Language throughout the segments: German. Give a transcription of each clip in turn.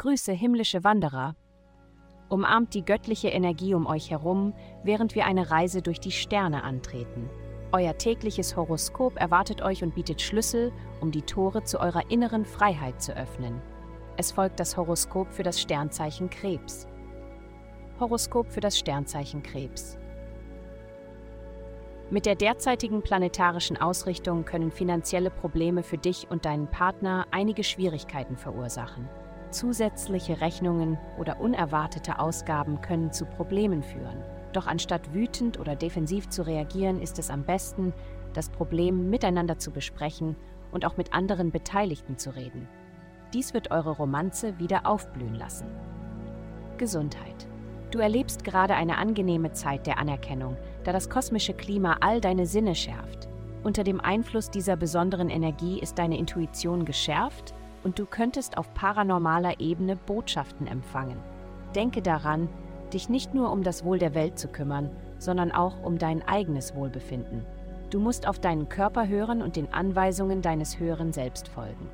Grüße, himmlische Wanderer. Umarmt die göttliche Energie um euch herum, während wir eine Reise durch die Sterne antreten. Euer tägliches Horoskop erwartet euch und bietet Schlüssel, um die Tore zu eurer inneren Freiheit zu öffnen. Es folgt das Horoskop für das Sternzeichen Krebs. Horoskop für das Sternzeichen Krebs. Mit der derzeitigen planetarischen Ausrichtung können finanzielle Probleme für dich und deinen Partner einige Schwierigkeiten verursachen. Zusätzliche Rechnungen oder unerwartete Ausgaben können zu Problemen führen. Doch anstatt wütend oder defensiv zu reagieren, ist es am besten, das Problem miteinander zu besprechen und auch mit anderen Beteiligten zu reden. Dies wird eure Romanze wieder aufblühen lassen. Gesundheit. Du erlebst gerade eine angenehme Zeit der Anerkennung, da das kosmische Klima all deine Sinne schärft. Unter dem Einfluss dieser besonderen Energie ist deine Intuition geschärft und du könntest auf paranormaler Ebene Botschaften empfangen. Denke daran, dich nicht nur um das Wohl der Welt zu kümmern, sondern auch um dein eigenes Wohlbefinden. Du musst auf deinen Körper hören und den Anweisungen deines höheren Selbst folgen.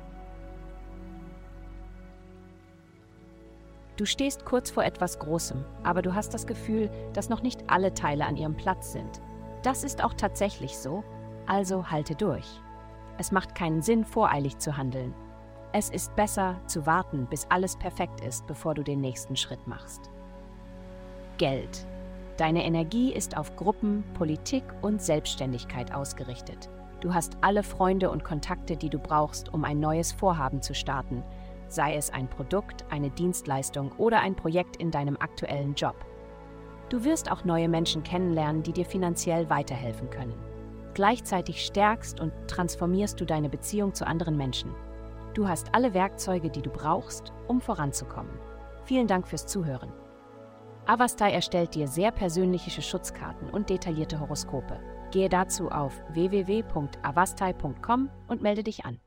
Du stehst kurz vor etwas Großem, aber du hast das Gefühl, dass noch nicht alle Teile an ihrem Platz sind. Das ist auch tatsächlich so, also halte durch. Es macht keinen Sinn, voreilig zu handeln. Es ist besser zu warten, bis alles perfekt ist, bevor du den nächsten Schritt machst. Geld. Deine Energie ist auf Gruppen, Politik und Selbstständigkeit ausgerichtet. Du hast alle Freunde und Kontakte, die du brauchst, um ein neues Vorhaben zu starten, sei es ein Produkt, eine Dienstleistung oder ein Projekt in deinem aktuellen Job. Du wirst auch neue Menschen kennenlernen, die dir finanziell weiterhelfen können. Gleichzeitig stärkst und transformierst du deine Beziehung zu anderen Menschen. Du hast alle Werkzeuge, die du brauchst, um voranzukommen. Vielen Dank fürs Zuhören. Avastai erstellt dir sehr persönliche Schutzkarten und detaillierte Horoskope. Gehe dazu auf www.avastai.com und melde dich an.